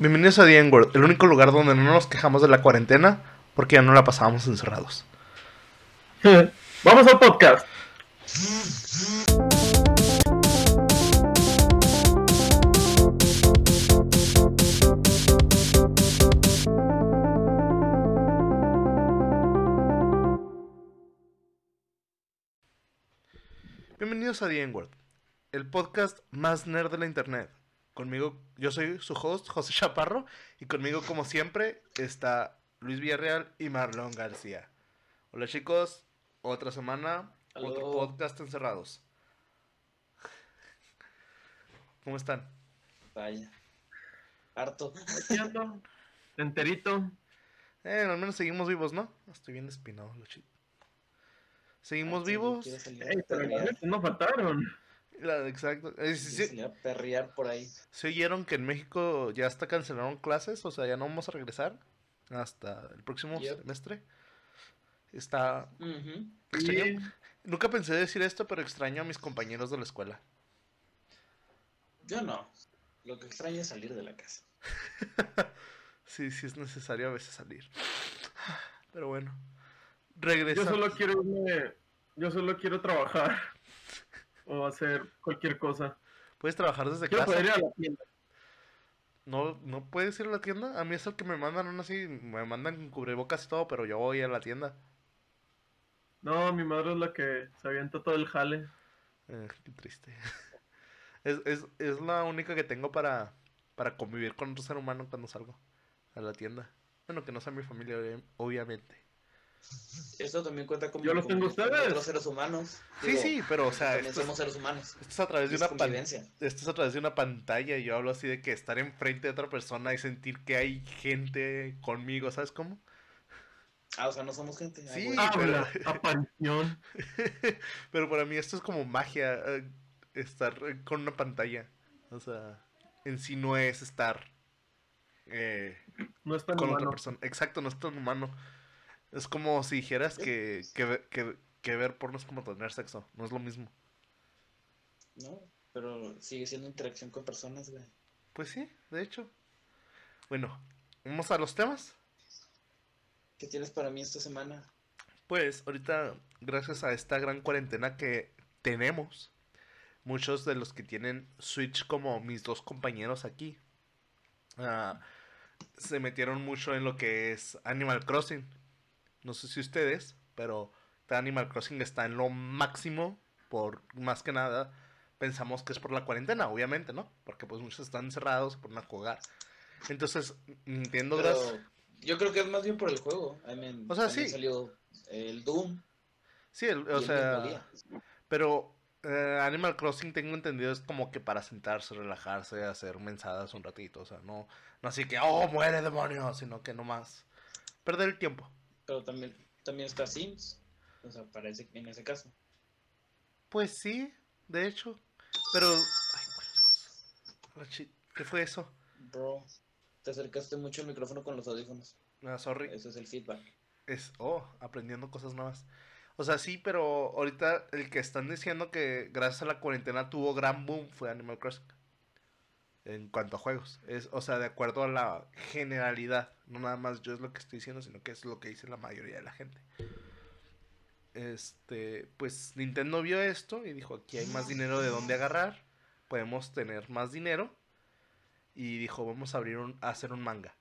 Bienvenidos a The N-Word, el único lugar donde no nos quejamos de la cuarentena porque ya no la pasábamos encerrados. Vamos al podcast. Bienvenidos a The el podcast más nerd de la internet. Conmigo, yo soy su host, José Chaparro, y conmigo, como siempre, está Luis Villarreal y Marlon García. Hola chicos, otra semana, otro podcast encerrados. ¿Cómo están? Vaya. Harto. Enterito. Eh, al menos seguimos vivos, ¿no? Estoy bien espinado, lo chi- ¿Seguimos Ah, sí, vivos? Ey, pero no faltaron. La- exacto. Eh, sí, quiere sí, salir a perrear por ahí. ¿Se oyeron que en México ya hasta cancelaron clases? O sea, ya no vamos a regresar hasta el próximo Yep. semestre. Está extraño. Nunca pensé decir esto, pero extraño a mis compañeros de la escuela. Yo no. Lo que extraño es salir de la casa. Sí, sí es necesario a veces salir. Pero bueno. yo Regresamos. solo quiero irme, yo solo quiero trabajar o hacer cualquier cosa. Puedes trabajar desde Quiero poder ir casa. a la tienda. No, no puedes ir a la tienda. A mí es el que me mandan aún así. Me mandan con cubrebocas y todo, pero yo voy a la tienda. No, mi madre es la que se avienta todo el jale. Eh, qué triste. Es, es, es la única que tengo para, para convivir con otro ser humano cuando salgo a la tienda. Bueno, que no sea mi familia, obvi- obviamente. Esto también cuenta como Yo los tengo ustedes. otros seres humanos. Sí, Digo, sí, pero o sea, también esto es, somos seres humanos. esto es a través de una pan- convivencia. esto es a través de una pantalla y yo hablo así de que estar enfrente de otra persona y sentir que hay gente conmigo, ¿sabes cómo? Ah, o sea, no somos gente. Sí. aparición. Pero para mí esto es como magia, eh, estar con una pantalla. O sea, en sí no es estar eh, No es tan con otra persona. Exacto, no es tan humano. Es como si dijeras que, que, ve- que, que ver porno es como tener sexo. No es lo mismo. No, pero sigue siendo interacción con personas, güey. Pues sí, de hecho. Bueno, vamos a los temas. ¿Qué tienes para mí esta semana? Pues ahorita, gracias a esta gran cuarentena que tenemos, muchos de los que tienen Switch como mis dos compañeros aquí, ah, se metieron mucho en lo que es Animal Crossing. No sé si ustedes, pero Animal Crossing está en lo máximo, por más que nada, pensamos que es por la cuarentena, obviamente, ¿no? Porque pues muchos están encerrados, ponen a jugar. Entonces, Nintendo, gracias... Pero yo creo que es más bien por el juego. I mean, O sea, sí. salió el Doom. Sí, el- o sea... Pero eh, Animal Crossing tengo entendido es como que para sentarse, relajarse, hacer mensadas un ratito. O sea, no, no así que, oh, muere demonio, sino que nomás perder el tiempo. Pero también, también está Sims. O sea, parece que en ese caso. Pues sí, de hecho. Pero, ay, ¿qué fue eso? Bro, te acercaste mucho al micrófono con los audífonos. Ah, sorry. Ese es el feedback. Es, oh, aprendiendo cosas nuevas. O sea, sí, pero ahorita el que están diciendo que gracias a la cuarentena tuvo gran boom fue Animal Crossing. En cuanto a juegos. Es, o sea, de acuerdo a la generalidad. No nada más yo es lo que estoy diciendo, sino que es lo que dice la mayoría de la gente. Este, pues Nintendo vio esto y dijo, aquí hay más dinero de dónde agarrar. Podemos tener más dinero. Y dijo, vamos a abrir un, a hacer un manga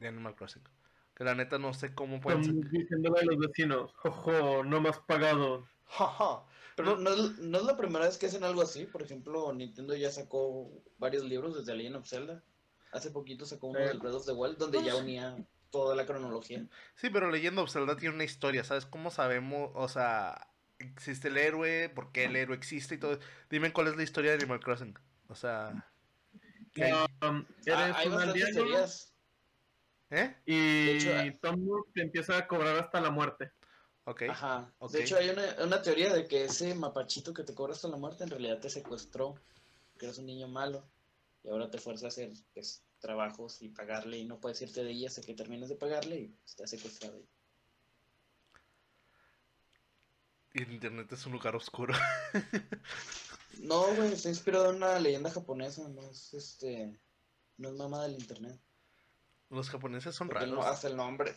de Animal Crossing. Que la neta no sé cómo pueden diciéndole a los vecinos, jojo, no me has pagado. Jaja. Pero No- no, es, no es la primera vez que hacen algo así. Por ejemplo, Nintendo ya sacó varios libros desde Legend of Zelda. Hace poquito sacó uno Sí. del Breath of the Wild donde ya unía toda la cronología. Sí, pero Legend of Zelda tiene una historia, ¿sabes? ¿Cómo sabemos? O sea, existe el héroe, por qué el héroe existe y todo. Dime cuál es la historia de Animal Crossing. O sea. Um, Ah, eres un aldeano teorías. ¿Eh? y De hecho, ah- Tom Nook te empieza a cobrar hasta la muerte. Ok. Ajá. De hecho, hay una, una teoría de que ese mapachito que te cobra hasta la muerte en realidad te secuestró, que eres un niño malo, y ahora te fuerza a hacer pues, trabajos y pagarle, y no puedes irte de ahí hasta que termines de pagarle y te ha secuestrado. ahí. Y el internet es un lugar oscuro. No, güey, está inspirado en una leyenda japonesa, no es este. no es mamá del internet. Los japoneses son Porque el no- raros. hasta el nombre,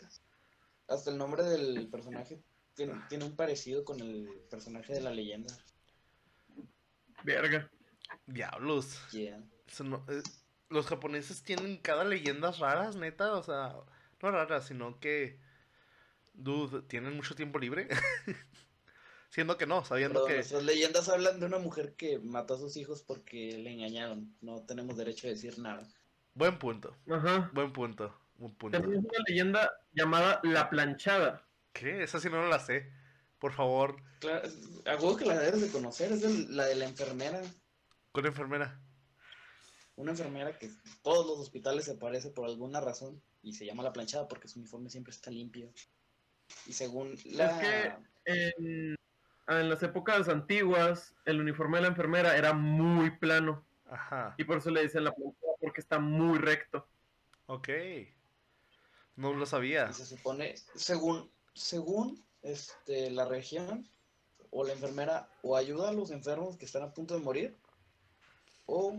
hasta el nombre del personaje tiene, tiene un parecido con el personaje de la leyenda. Verga. Diablos. Yeah. Eso no- eh, los japoneses tienen cada leyendas raras, neta. O sea, no raras, sino que. Dude, tienen mucho tiempo libre. Siendo que no, sabiendo Pero que. nuestras leyendas hablan de una mujer que mató a sus hijos porque le engañaron. No tenemos derecho a decir nada. Buen punto. Ajá. Buen punto. Buen punto. También es una leyenda llamada La Planchada. ¿Qué? Esa sí no la sé. Por favor, Claro, a que la debes de conocer, es la de la enfermera. con enfermera. Una enfermera que en todos los hospitales se aparece por alguna razón y se llama la planchada porque su uniforme siempre está limpio. Y según la... que- En, en las épocas antiguas, el uniforme de la enfermera era muy plano. Ajá. Y por eso le dicen la planchada, porque está muy recto. Ok. No lo sabía. y se supone, según, según este, la región, o la enfermera o ayuda a los enfermos que están a punto de morir, o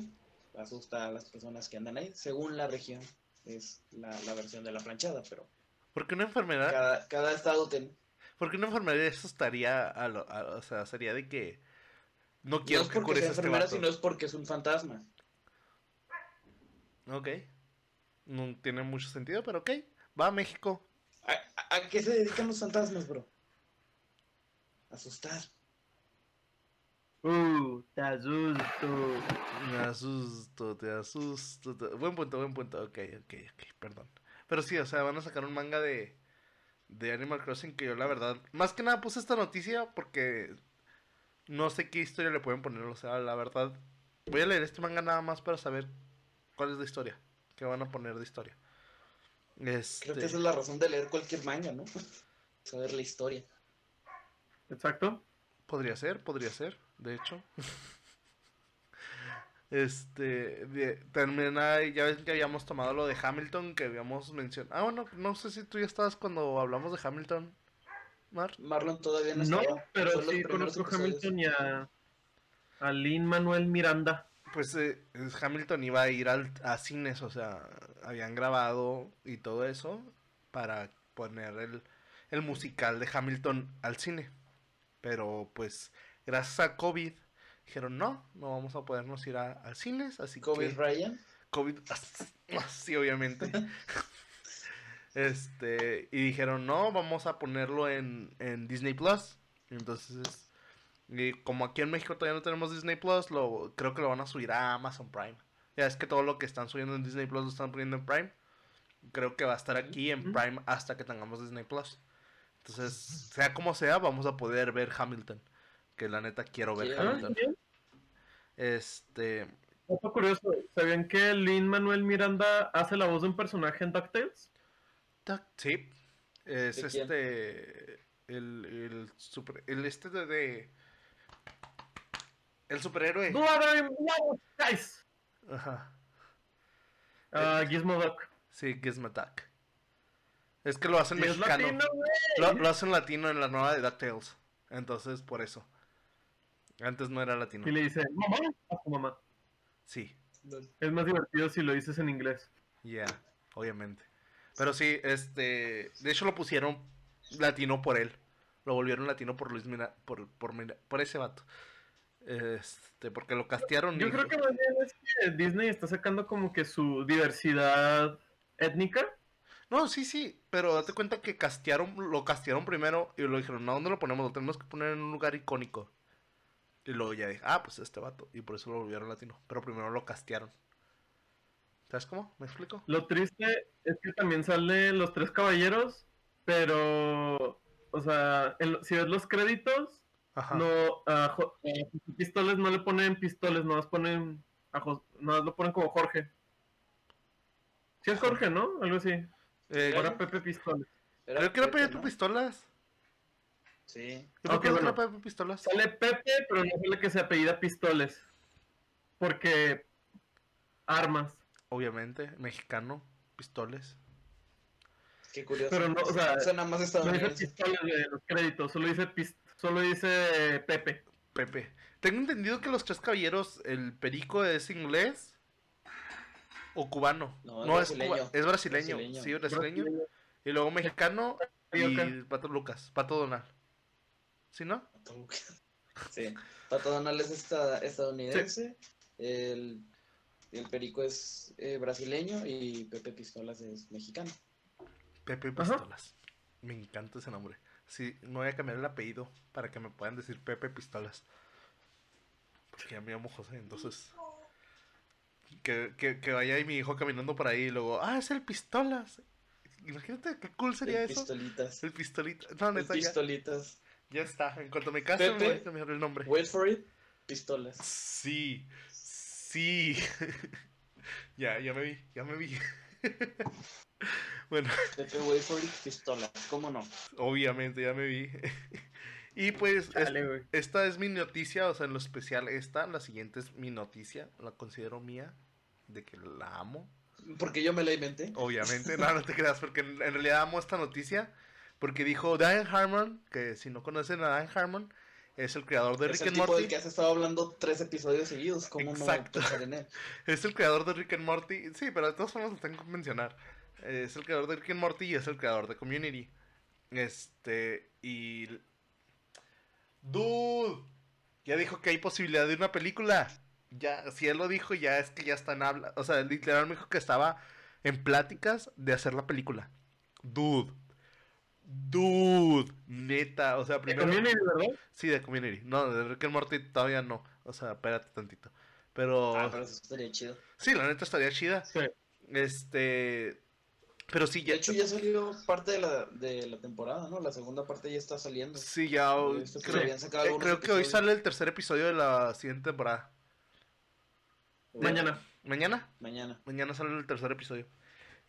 asusta a las personas que andan ahí, según la región. Es la, la versión de la planchada, pero Porque una enfermedad. cada, cada estado tiene... Porque una enfermedad eso estaría. A lo- a- o sea, sería de que. No No quiero es que porque cures sea este enfermera, vato. sino es porque es un fantasma. Ok. No tiene mucho sentido, pero ok. Va a México. ¿A, qué se dedican los fantasmas, bro? Asustar. Uh, te asusto. Me asusto, te asusto. Buen punto, buen punto. Ok, ok, ok, perdón. Pero sí, o sea, van a sacar un manga de, de Animal Crossing que yo la verdad... Más que nada puse esta noticia porque no sé qué historia le pueden poner. O sea, la verdad... Voy a leer este manga nada más para saber cuál es la historia. ¿Qué van a poner de historia? Este... Creo que esa es la razón de leer cualquier manga, ¿no? Saber la historia. Exacto. Podría ser, podría ser, de hecho. Este, de- también hay, ya ven que habíamos tomado lo de Hamilton, que habíamos mencionado. Ah, bueno, no sé si tú ya estabas cuando hablamos de Hamilton, Mar. Marlon todavía no, No, estaba. pero Fue los sí conozco a. Hamilton y a, a Lin Manuel Miranda. Pues eh, Hamilton iba a ir al, a cines, o sea, habían grabado y todo eso para poner el, el musical de Hamilton al cine. Pero pues, gracias a COVID, dijeron no, no vamos a podernos ir a, al cines, así Kobe que... Ryan. COVID, sí, obviamente. Este, y dijeron, no, vamos a ponerlo en, en Disney Plus. Entonces, y como aquí en México todavía no tenemos Disney Plus, lo, creo que lo van a subir a Amazon Prime. Ya es que todo lo que están subiendo en Disney Plus lo están poniendo en Prime. Creo que va a estar aquí en. Prime hasta que tengamos Disney Plus. Entonces, sea como sea, vamos a poder ver Hamilton. Que la neta quiero ver Sí. Hamilton. bien. Este, Dato curioso, ¿sabían que Lin Manuel Miranda hace la voz de un personaje en DuckTales? Duck Tape es este el, el super el este de, de- el superhéroe ¡Bloody Wow, guys! Ajá. Ah, Gizmo Duck. sí Gizmoduck es que lo hacen mexicano. latino, lo, lo hacen latino en la nueva de DuckTales. Entonces por eso. Antes no era latino. Y le dice, mamá, a tu mamá. sí. Es más divertido si lo dices en inglés. ya obviamente. Pero sí este de hecho lo pusieron latino por él. Lo volvieron latino por Luis Mira por por, por ese vato este porque lo castearon Yo y- creo que más bien es que Disney está sacando como que su diversidad étnica. No, sí, sí, pero date cuenta que castearon, lo castearon primero y lo dijeron, no, ¿dónde lo ponemos? Lo tenemos que poner en un lugar icónico. Y luego ya dije, ah, pues este vato. Y por eso lo volvieron latino. Pero primero lo castearon. ¿Sabes cómo? ¿Me explico? Lo triste es que también salen los tres caballeros, pero, o sea, en- si ves los créditos, Ajá. no, a Pistoles no le ponen pistoles, no ponen, a nomás lo ponen como Jorge. Sí es Jorge, ¿no? Algo así. Eh, Ahora Pepe Pistoles. creo que era Pepe. Pistolas. Sí. Creo era bueno. Pepe Pistolas. Sale Pepe, pero no sale que se apellida Pistoles. Porque armas. Obviamente, mexicano, pistoles. Qué curioso. Pero no, o sea, Suena más No dice estadounidense. pistoles de los créditos, solo dice pis- solo dice Pepe. Pepe. Tengo entendido que los tres caballeros, el perico es inglés. O cubano. No, No, es cuba- brasileño. es brasileño. Brasileño. Sí, brasileño. Y luego mexicano y. Pato Lucas. Pato Donald. ¿Sí, no? Sí. Pato Donald es esta- estadounidense. El, el Perico es eh, brasileño y Pepe Pistolas es mexicano. Pepe Ajá. Pistolas. Me encanta ese nombre. Sí, no voy a cambiar el apellido para que me puedan decir Pepe Pistolas. Porque ya me llamo José, entonces. Que, que, que vaya ahí mi hijo caminando por ahí y luego, ah, es el Pistolas. Imagínate qué cool sería El eso. Pistolitas. El pistolita. No, El neta, ya, Pistolitas. ya está. En cuanto me case, me Pepe. voy a cambiar el nombre. Wait for it. Pistolas. Sí, sí. ya, ya me vi, ya me vi. bueno, Pepe. Pistolas. ¿Cómo no? obviamente ya me vi. y pues, Dale, esta es mi noticia, o sea, en lo especial esta, la siguiente es mi noticia, la considero mía, de que la amo. Porque yo me la inventé. Obviamente, no, no te creas, porque en, en realidad amo esta noticia, porque dijo Diane Harmon, que si no conocen a Diane Harmon, es el creador de es Rick el and tipo Morty. del que has estado hablando tres episodios seguidos. ¿Cómo Exacto. no en él? Es el creador de Rick and Morty. Sí, pero de todas formas lo tengo que mencionar. Es el creador de Rick and Morty y es el creador de Community. Este. Y. Dude. Ya dijo que hay posibilidad de una película. Ya, si él lo dijo, ya es que ya está en habla. O sea, literal me dijo que estaba en pláticas de hacer la película. Dude. Dude. Neta. O sea, De primero. Community, ¿verdad? Sí, de Community. No, de Rick and Morty todavía no. O sea, espérate tantito. Pero. Ah, pero eso estaría chido. Sí, la neta estaría chida. Sí. Este. Pero sí, De ya. hecho, ya salió parte de la, de la temporada, ¿no? La segunda parte ya está saliendo. Sí, ya. He visto que Creo, eh, creo que hoy sale el tercer episodio de la siguiente temporada. Mañana. ¿Mañana? Mañana. Mañana sale el tercer episodio.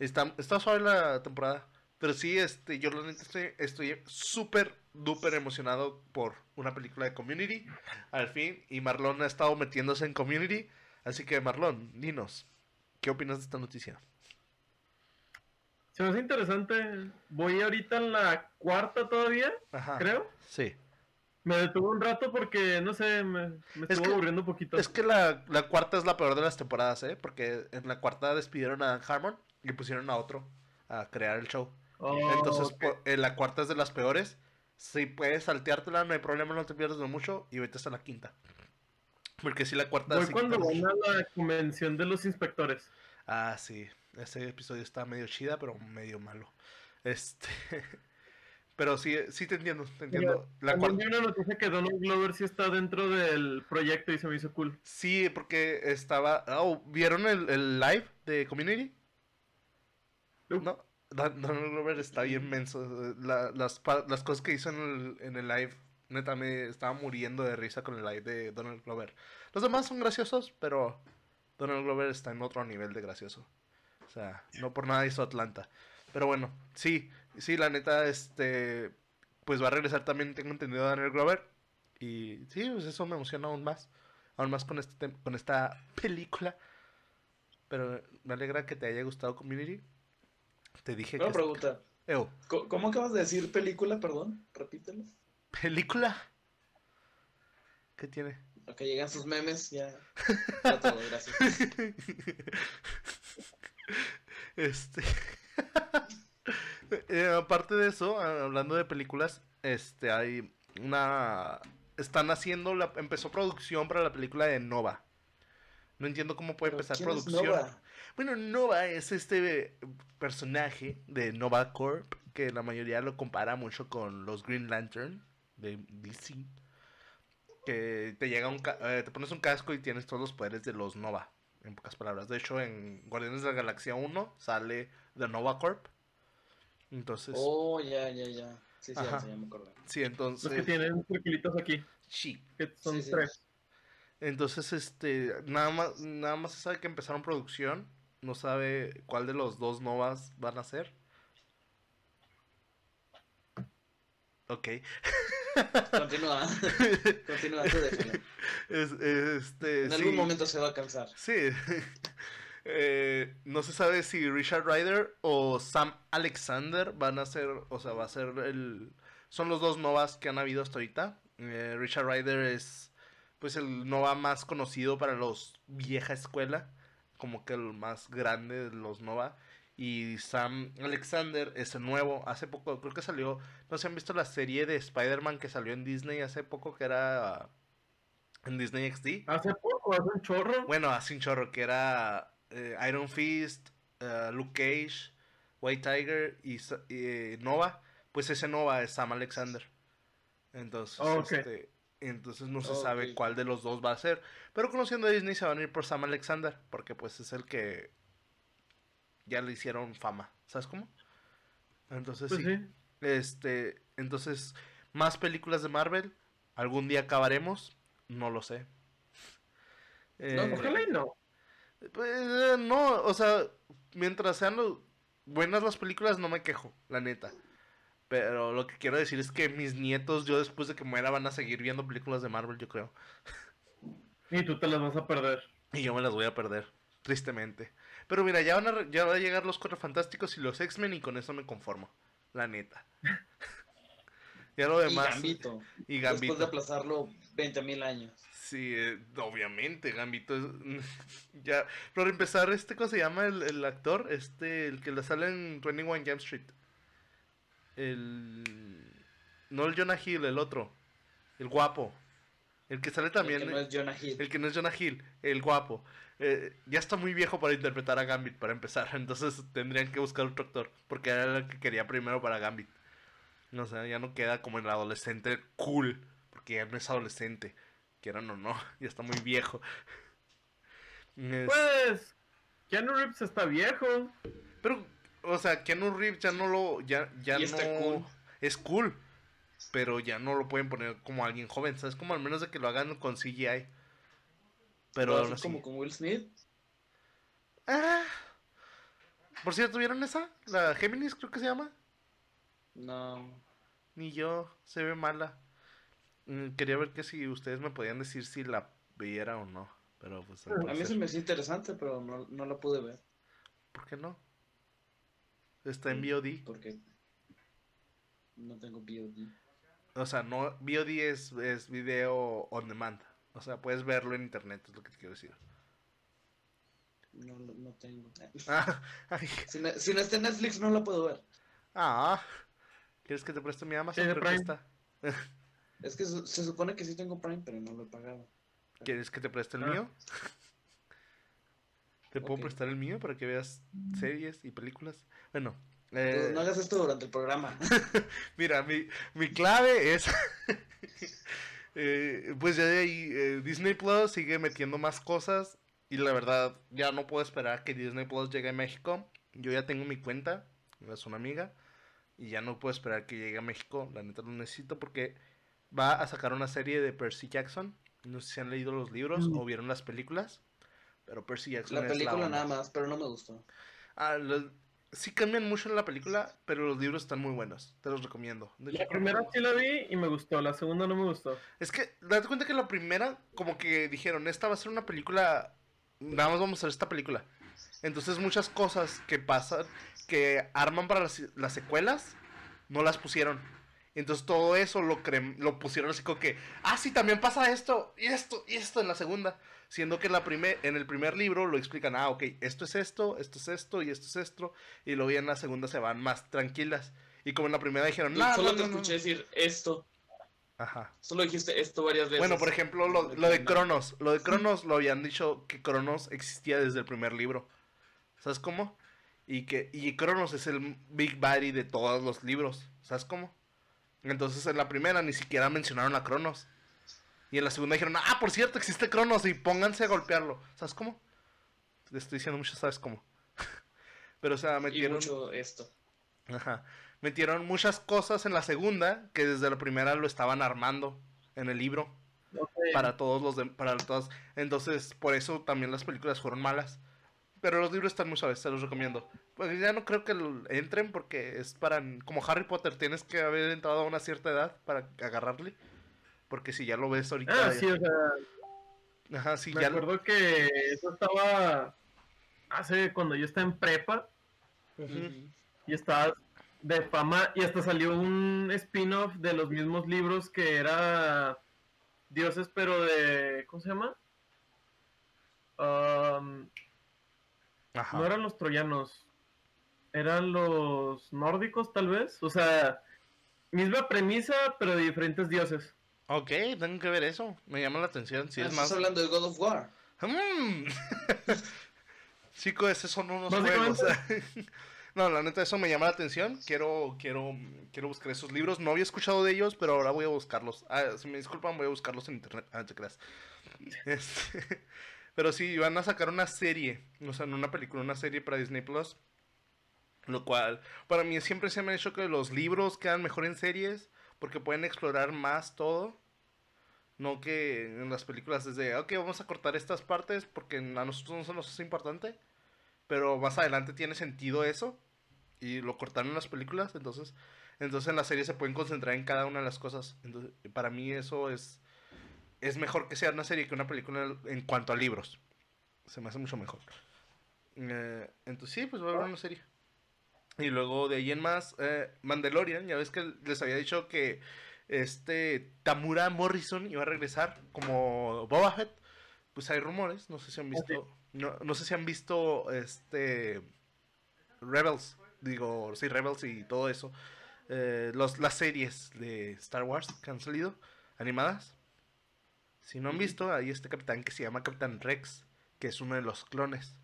Está, está suave la temporada. Pero sí, este, yo estoy estoy súper, duper emocionado por una película de Community. Al fin. Y Marlon ha estado metiéndose en Community. Así que, Marlon, dinos. ¿Qué opinas de esta noticia? Se me hace interesante. Voy ahorita en la cuarta todavía, Ajá. creo. Sí. Me detuve un rato porque, no sé, me, me Es estuvo que- aburriendo un poquito. Es que la, la cuarta es la peor de las temporadas, ¿eh? Porque en la cuarta despidieron a Dan Harmon y pusieron a otro a crear el show. Oh, Entonces, en la cuarta es de las peores. Si puedes salteártela, no hay problema, no te pierdes de mucho y vete hasta la quinta. Porque si la cuarta... Voy cuando van a la convención de los inspectores. Ah, sí. Ese episodio está medio chida, pero medio malo. Este... Pero sí, sí te entiendo, te entiendo. La También cuarta... vi una noticia que Donald Glover sí está dentro del proyecto y se me hizo cool. Sí, porque estaba... Oh, ¿Vieron el, el live de Community? No. No, Donald Glover está bien menso. La- las, las cosas que hizo en el, en el live, neta, me estaba muriendo de risa con el live de Donald Glover. Los demás son graciosos, pero Donald Glover está en otro nivel de gracioso. Sea, no por nada hizo Atlanta. Pero bueno, sí, sí, la neta, este, pues va a regresar también, tengo entendido, Donald Glover. Y sí, pues eso me emociona aún más. Aún más con, este, con esta película. Pero me alegra que te haya gustado Community. Te dije Una que... pregunta. ¿Cómo acabas de decir película, perdón? Repítelo. ¿película? ¿Qué tiene? A que llegan sus memes, ya. Ya todo, gracias. Este. Eh, aparte de eso, ah, hablando de películas, este hay una. Están haciendo la. Empezó producción para la película de Nova. No entiendo cómo puede empezar ¿quién es producción. Nova? Bueno, Nova es este personaje de Nova Corp que la mayoría lo compara mucho con los Green Lantern de DC. Que te llega un ca- eh, te pones un casco y tienes todos los poderes de los Nova, en pocas palabras. De hecho, en Guardianes de la Galaxia 1 sale The Nova Corp. Entonces, Oh, ya, ya, ya. Sí, sí, ya, ya me acordé. sí, Los que entonces, tienen circulitos aquí, sí. que son Sí, sí. tres. Entonces, este, nada más, nada más se sabe que empezaron producción. No sabe cuál de los dos Novas van a ser. Ok. Continúa. Continúa, tú. Es- este, En sí, algún momento se va a cansar. Sí. Eh, no se sabe si Richard Ryder o Sam Alexander van a ser, o sea, va a ser el... Son los dos Novas que han habido hasta ahorita. Eh, Richard Ryder es, pues, el Nova más conocido para los vieja escuela, como que el más grande de los Nova. Y Sam Alexander es el nuevo. Hace poco, creo que salió. No sé si han visto la serie de Spider-Man que salió en Disney hace poco, que era. En Disney XD. Hace poco, hace un chorro. Bueno, hace un chorro, que era eh, Iron Fist, eh, Luke Cage, White Tiger y, eh, Nova. Pues ese Nova es Sam Alexander. Entonces, este, entonces no se sabe cuál de los dos va a ser. Pero conociendo a Disney se van a ir por Sam Alexander. Porque pues es el que ya le hicieron fama. ¿Sabes cómo? Entonces Pues sí. sí. Este, entonces, más películas de Marvel. ¿Algún día acabaremos? No lo sé. No, Eh, Ojalá y no. pues, no, o sea, mientras sean lo- buenas las películas, no me quejo, la neta. Pero lo que quiero decir es que mis nietos, yo después de que muera, van a seguir viendo películas de Marvel, yo creo. Y tú te las vas a perder. Y yo me las voy a perder, tristemente. Pero mira, ya van a, ya van a llegar los Cuatro Fantásticos y los X-Men y con eso me conformo, la neta. ya lo Y demás. Gambito. Y Después de aplazarlo 20.000 años. Sí, eh, obviamente, Gambito es... ya, por empezar, este, ¿cómo se llama el, el actor? Este, el que le sale en 21 Jump Street. El... No el Jonah Hill, el otro. El guapo. El que sale también... El que no es Jonah Hill. El que no es Jonah Hill, el guapo. Eh, ya está muy viejo para interpretar a Gambit, para empezar. Entonces tendrían que buscar otro actor. Porque era el que quería primero para Gambit. No sé, ya no queda como el adolescente cool. Porque ya no es adolescente. Quieran o no, ya está muy viejo. Es- Pues, Keanu Reeves está viejo. Pero, o sea, Keanu Reeves ya no lo. Ya, ya Y está no. cool. Es cool. Pero ya no lo pueden poner como alguien joven. ¿Sabes? Como al menos de que lo hagan con CGI. Pero aún así- como con Will Smith. Ah. Por cierto, ¿vieron esa? La Géminis creo que se llama. No. Ni yo, se ve mala. Mm, Quería ver que si ustedes me podían decir si la viera o no. Pero pues A mí se me hizo interesante, pero no, no la pude ver. ¿Por qué no? Está en VOD. Porque no tengo VOD. O sea, no, VOD es, es video on demand. O sea, puedes verlo en internet, es lo que te quiero decir. No, no, no tengo. Ah, Si no, si no está en Netflix, no la puedo ver. ah. ¿Quieres que te preste mi Amazon? Sí, Prime. está. Es que su- se supone que sí tengo Prime, pero no lo he pagado. ¿Quieres que te preste el Ah. mío? ¿Te puedo prestar el mío para que veas series y películas? Bueno, eh, no hagas esto durante el programa. mira, mi, mi clave es... eh, pues ya de ahí, eh, Disney Plus sigue metiendo más cosas y la verdad ya no puedo esperar que Disney Plus llegue a México. Yo ya tengo mi cuenta, es una amiga, y ya no puedo esperar que llegue a México. La neta lo necesito porque va a sacar una serie de Percy Jackson. No sé si han leído los libros Mm. o vieron las películas, pero Percy Jackson La es película onda. nada más, pero no me gustó. Ah, los- sí cambian mucho en la película, pero los libros están muy buenos. Te los recomiendo. De La primera sí la vi y me gustó, la segunda no me gustó. Es que, date cuenta que la primera, como que dijeron, esta va a ser una película, nada más vamos a hacer esta película. Entonces muchas cosas que pasan, que arman para las, las secuelas, no las pusieron. Entonces todo eso lo, cre- lo pusieron así como que, ah, sí, también pasa esto, y esto, y esto en la segunda. Siendo que en, la primer, en el primer libro lo explican, ah, ok, esto es esto, esto es esto, y esto es esto. Y luego ya en la segunda se van más tranquilas. Y como en la primera dijeron, no, solo no, te no, no". escuché decir esto. Ajá. Solo dijiste esto varias veces. Bueno, por ejemplo, lo, lo de Cronos. Lo de Cronos lo habían dicho que Cronos existía desde el primer libro. ¿Sabes cómo? Y que y Cronos es el Big Buddy de todos los libros. ¿Sabes cómo? Entonces en la primera ni siquiera mencionaron a Cronos. Y en la segunda dijeron, ah, por cierto, existe Cronos y pónganse a golpearlo. ¿Sabes cómo? Te estoy diciendo mucho, ¿sabes cómo? Pero o sea, Y metieron... mucho esto. Ajá. Metieron muchas cosas en la segunda que desde la primera lo estaban armando en el libro para todos los de- para todas entonces por eso también las películas fueron malas pero los libros están muy suaves te los recomiendo pues ya no creo que lo- entren porque es para como Harry Potter tienes que haber entrado a una cierta edad para agarrarle porque si ya lo ves ahorita Ah, ya- sí, o sea, ajá sí me ya acuerdo que eso estaba hace cuando yo estaba en prepa Ujú. y estaba de fama y hasta salió un spin-off de los mismos libros que era Dioses pero de ¿cómo se llama? Um, Ajá. No eran los troyanos. Eran los nórdicos, tal vez. O sea, misma premisa, pero de diferentes dioses. Ok, tengo que ver eso. Me llama la atención. Si es ¿Estás más. hablando de God of War. Mm. Chicos, esos son unos juegos. no, la neta, eso me llama la atención. Quiero, quiero, quiero buscar esos libros. No había escuchado de ellos, pero ahora voy a buscarlos. Ah, si me disculpan, voy a buscarlos en internet. Ah, te creas. Este, pero sí, van a sacar una serie. O sea, no una película, una serie para Disney Plus. Lo cual, para mí siempre se me ha hecho que los libros quedan mejor en series. Porque pueden explorar más todo. No que en las películas es de, ok, vamos a cortar estas partes porque a nosotros no nos es importante. Pero más adelante tiene sentido eso. Y lo cortaron en las películas. Entonces, entonces en la serie se pueden concentrar en cada una de las cosas. Entonces, para mí eso es, es mejor que sea una serie que una película en cuanto a libros. Se me hace mucho mejor. Eh, entonces sí, pues va a haber una serie. Y luego de ahí en más, eh, Mandalorian, ya ves que les había dicho que este Tamura Morrison iba a regresar como Boba Fett. Pues hay rumores, no sé si han visto, no, no sé si han visto este Rebels, digo, sí, Rebels y todo eso. Eh, los, las series de Star Wars que han salido, animadas. Si no han visto, hay este capitán que se llama Capitán Rex, que es uno de los clones.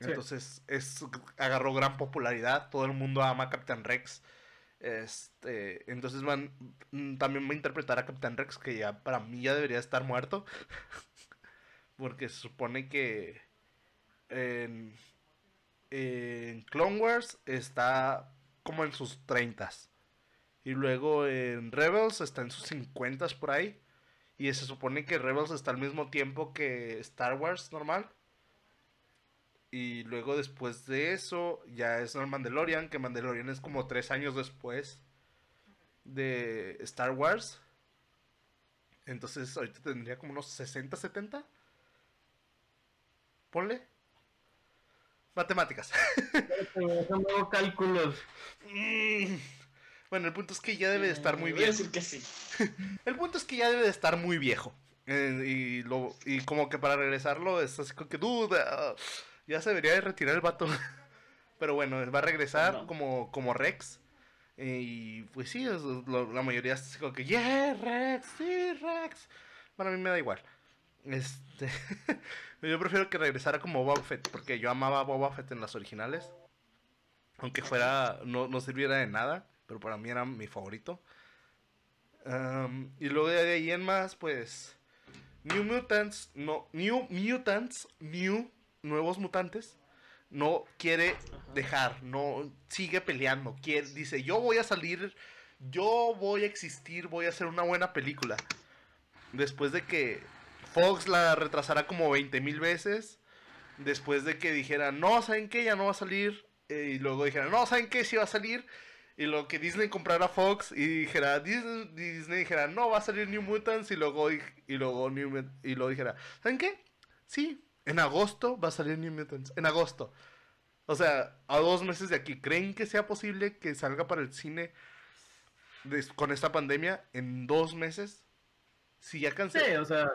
Sí. Entonces es, agarró gran popularidad, todo el mundo ama a Capitán Rex. Este, entonces van, mm, también va a interpretar a Capitán Rex, que ya para mí ya debería estar muerto. Porque se supone que en, en Clone Wars está como en sus 30 Y luego en Rebels está en sus 50 por ahí. Y se supone que Rebels está al mismo tiempo que Star Wars normal. Y luego después de eso ya es el Mandalorian, que Mandalorian es como tres años después de Star Wars. Entonces ahorita tendría como unos 60, 70. Ponle. Matemáticas. Son luego cálculos. Bueno, el punto es que ya debe de estar muy Eh, Voy a bien. decir que sí. El punto es que ya debe de estar muy viejo. Eh, y, lo, y como que para regresarlo es así como que duda. Ya se debería de retirar el vato. Pero bueno, va a regresar No. como, como Rex. Eh, y pues sí, es- lo- la mayoría es así como que, yeah, Rex, sí, Rex. Bueno, a mí me da igual. Este, yo prefiero que regresara como Boba Fett, porque yo amaba a Boba Fett en las originales. Aunque fuera, no, no sirviera de nada, pero para mí era mi favorito. Y luego de ahí en más, pues. New Mutants, no. New Mutants, New, nuevos mutantes. No quiere Ajá. dejar, no sigue peleando. Quiere, dice: Yo voy a salir, yo voy a existir, voy a hacer una buena película. Después de que Fox la retrasara como 20 mil veces. Después de que dijera: No, ¿saben qué? Ya no va a salir. eh, y luego dijera: No, ¿saben qué? Sí va a salir. Y lo que Disney comprara Fox y dijera, Disney, Disney dijera, no, va a salir New Mutants y luego, y, y luego New y luego dijera, ¿saben qué? Sí, en agosto va a salir New Mutants, en agosto. O sea, a dos meses de aquí, ¿creen que sea posible que salga para el cine con esta pandemia en dos meses? Si ya Sí, canceló. o sea,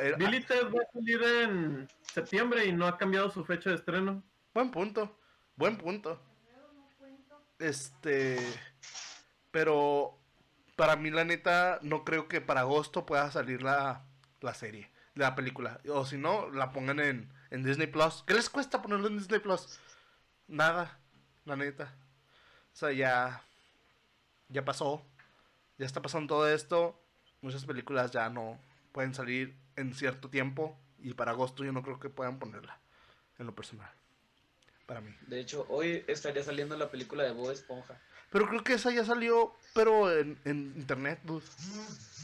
eh, Billy Ted va a salir en septiembre y no ha cambiado su fecha de estreno. Buen punto. Buen punto. Este. Pero. Para mí, la neta, no creo que para agosto pueda salir la, la serie, la película. O si no, la pongan en, en Disney Plus. ¿Qué les cuesta ponerlo en Disney Plus? Nada, la neta. O sea, ya. Ya pasó. Ya está pasando todo esto. Muchas películas ya no pueden salir en cierto tiempo. Y para agosto yo no creo que puedan ponerla. En lo personal. Para mí. De hecho, hoy estaría saliendo la película de Bob Esponja. Pero creo que esa ya salió, pero en, en internet.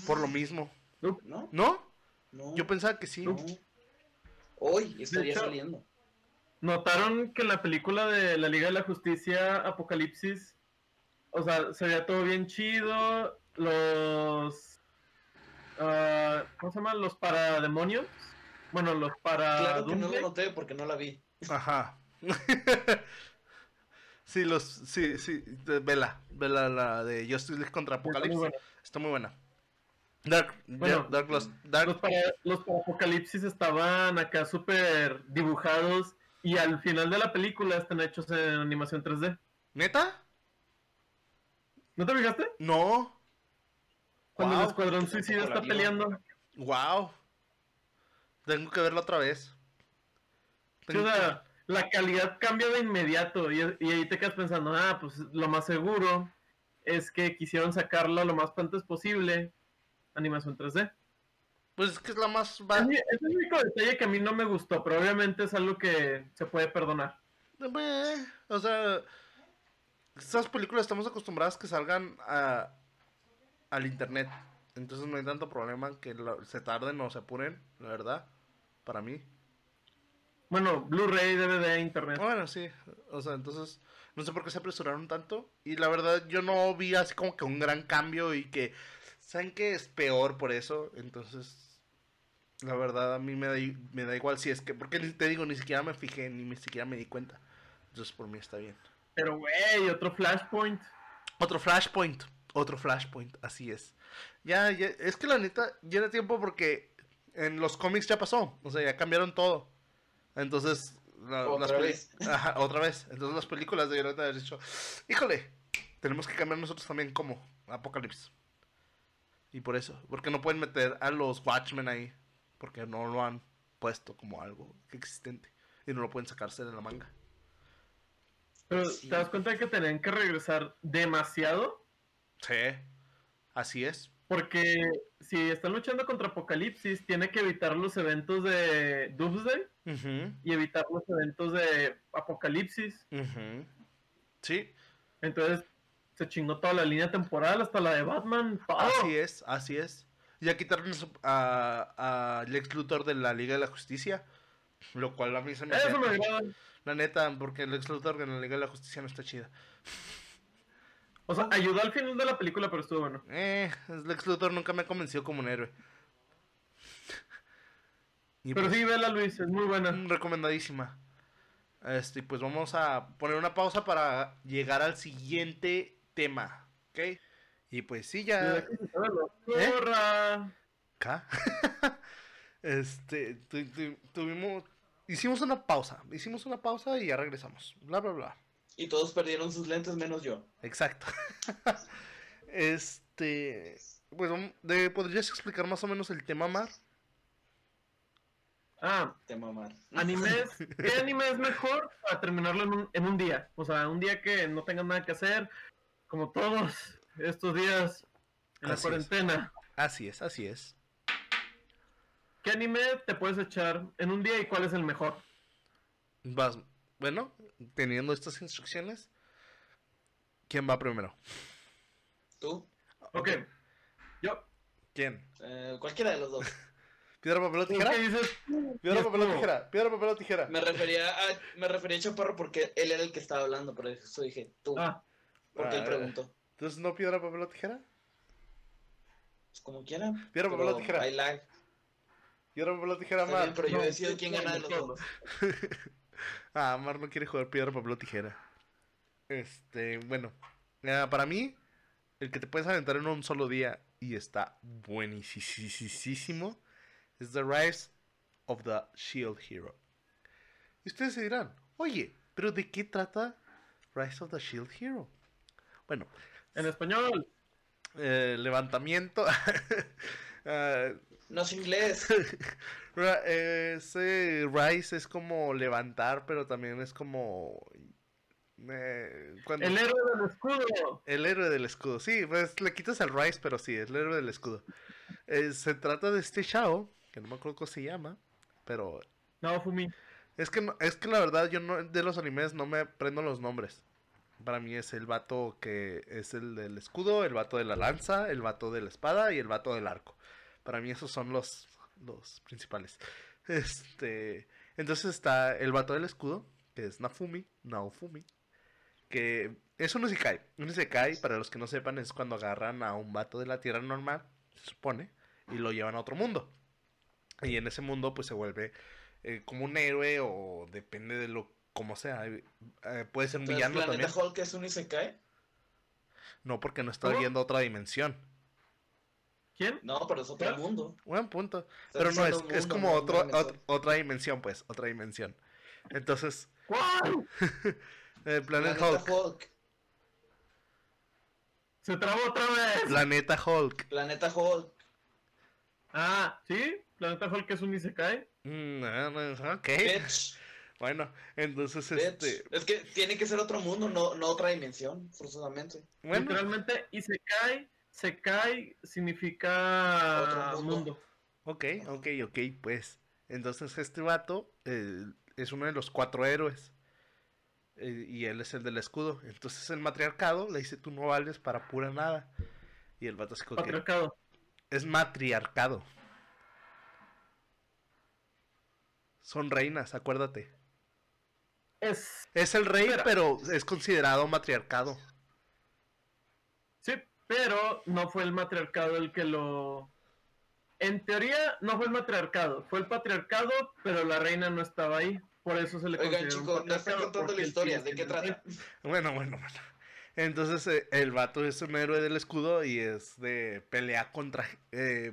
Por lo mismo. ¿No? ¿No? No. Yo pensaba que sí. no. Hoy estaría hecho- saliendo. ¿Notaron que la película de la Liga de la Justicia, Apocalipsis, o sea, se veía todo bien chido, los... ah, ¿Cómo se llama? Los parademonios. Bueno, los para... Claro que no lo noté porque no la vi. Ajá. sí, los. Sí, sí. Vela. Vela la de Justice League contra Apocalipsis. Está muy buena. Dark. Bueno, Dark, los, Dark. Los, para, los para Apocalipsis estaban acá súper dibujados Y al final de la película están hechos en animación 3D. ¿Neta? ¿No te fijaste? No. Cuando el Wow. escuadrón Yo suicida está peleando. Wow. Tengo que verlo otra vez. Sí, Tengo o sea, la calidad cambia de inmediato y, y ahí te quedas pensando, ah, pues lo más seguro es que quisieron sacarlo lo más antes posible, animación 3D. Pues es que es la más... Es, es el único detalle que a mí no me gustó, pero obviamente es algo que se puede perdonar. O sea, estas películas estamos acostumbradas que salgan a, al internet. Entonces no hay tanto problema que lo- se tarden o se apuren, la verdad. Para mí. Bueno, Blu-ray, DVD, internet. Bueno, sí. O sea, entonces no sé por qué se apresuraron tanto. Y la verdad yo no vi así como que un gran cambio y que... ¿Saben que es peor por eso? Entonces... La verdad a mí me da, i- me da igual si es que... Porque te digo, ni siquiera me fijé, ni siquiera me di cuenta. Entonces por mí está bien. Pero, güey, otro Flashpoint. Otro Flashpoint. Otro Flashpoint, así es. Ya, ya, es que la neta, ya era tiempo porque en los cómics ya pasó. O sea, ya cambiaron todo. Entonces, la- Otra las vez. Ajá, otra vez. Entonces las películas debieron de haber dicho, híjole, tenemos que cambiar nosotros también como Apocalipsis. Y por eso, porque no pueden meter a los Watchmen ahí, porque no lo han puesto como algo existente. Y no lo pueden sacarse de la manga. Pero, Sí. ¿te das cuenta de que tenían que regresar demasiado? Sí, así es. Porque si están luchando contra Apocalipsis, tiene que evitar los eventos de Doomsday Y evitar los eventos de Apocalipsis. Sí, Entonces se chingó toda la línea temporal, hasta la de Batman, todo. Así es, así es. Ya quitaron a, a Lex Luthor de la Liga de la Justicia. Lo cual a mí se me Eso me. La neta, porque Lex Luthor en la Liga de la Justicia no está chida. O sea, ayudó al final de la película, pero estuvo bueno. Eh, Lex Luthor nunca me convenció como un héroe. Y Pero pues, sí, vela Luis, es muy buena. mm, recomendadísima. Este, pues vamos a poner una pausa para llegar al siguiente tema. ¿Ok? Y pues sí, ya. ¿Eh? ¡Corra! acá. este, tu- tu- tuvimos, hicimos una pausa, hicimos una pausa y ya regresamos. Bla, bla, bla. Y todos perdieron sus lentes menos yo. Exacto. este, pues, de- ¿podrías explicar más o menos el tema, Mar? Ah, Te mamar. animes. ¿Qué anime es mejor para terminarlo en un, en un día? O sea, un día que no tengan nada que hacer, como todos estos días en la Así es. cuarentena. Así es, así es. ¿Qué anime te puedes echar en un día y cuál es el mejor? Vas, bueno, teniendo estas instrucciones, ¿quién va primero? ¿Tú? Ok. Yo. ¿Quién? Eh, cualquiera de los dos. ¿Piedra, papel o tijera? ¿Qué dices? Piedra, papel o tijera. Piedra, papel o tijera. Me refería a, me refería a Chaparro porque él era el que estaba hablando, por eso dije tú. Ah, porque él Ah, preguntó. Entonces, ¿no piedra, papel o tijera? Pues como quiera. Piedra, papel o pero tijera. Hay lag. Piedra, papel o tijera, Mar. bien, pero yo No, decido sí, quién gana de los dos. Ah, Mar no quiere jugar piedra, papel o tijera. Este, bueno. ah, para mí, el que te puedes aventar en un solo día y está buenísimo es The Rise of the Shield Hero. Y ustedes se dirán, oye, ¿pero de qué trata Rise of the Shield Hero? Bueno, en español. eh, levantamiento. ah, No es inglés. Ese Rise es como levantar, pero también es como. eh, cuando- El héroe del escudo. el héroe del escudo. Sí, pues le quitas el Rise, pero sí, es el héroe del escudo. Eh, se trata de este Shao, que no me acuerdo cómo se llama, pero. No, Fumi. Es que, no- es que la verdad, yo no, de los animes no me aprendo los nombres. Para mí es el vato que es el del escudo, el vato de la lanza, el vato de la espada y el vato del arco. Para mí esos son los, los principales. Este, entonces está el vato del escudo, que es Nafumi, Naofumi, que es un Isekai. Un Isekai, para los que no sepan, es cuando agarran a un vato de la tierra normal, se supone, y lo llevan a otro mundo. Y en ese mundo pues se vuelve eh, como un héroe o depende de lo como sea. eh, eh, puede ser un Entonces, villano también. Planeta Hulk es un Isekai. No, porque no está ¿Cómo? yendo a otra dimensión. ¿Quién? No, pero es otro mundo. Buen punto. Pero no, es, es como otro, ot- otra dimensión, pues, otra dimensión. Entonces, Planet Planeta Hulk. Hulk. Se trabó otra vez. Planeta Hulk. Planeta Hulk. Ah, ¿sí? Planeta Hulk es un Isekai. Mm, ah, no, ok. Bitch. Bueno, entonces bitch. este. Es que tiene que ser otro mundo, no, no otra dimensión, forzosamente. Bueno, Literalmente, Isekai, Sekai significa Otro mundo. mundo. ok, ok, ok, pues. Entonces este vato eh, es uno de los cuatro héroes. Eh, y él es el del escudo. Entonces el matriarcado le dice tú no vales para pura nada. Y el vato que Patriarcado. es matriarcado. Son reinas, acuérdate. Es. Es el rey, Espera. pero es considerado matriarcado. Sí, pero no fue el matriarcado el que lo. En teoría, no fue el matriarcado. Fue el patriarcado, pero la reina no estaba ahí. Por eso se le Oigan, chicos, no están contando la historia, ¿de qué trata? Bueno, bueno, bueno. Entonces eh, el vato es un héroe del escudo y es de pelea contra eh,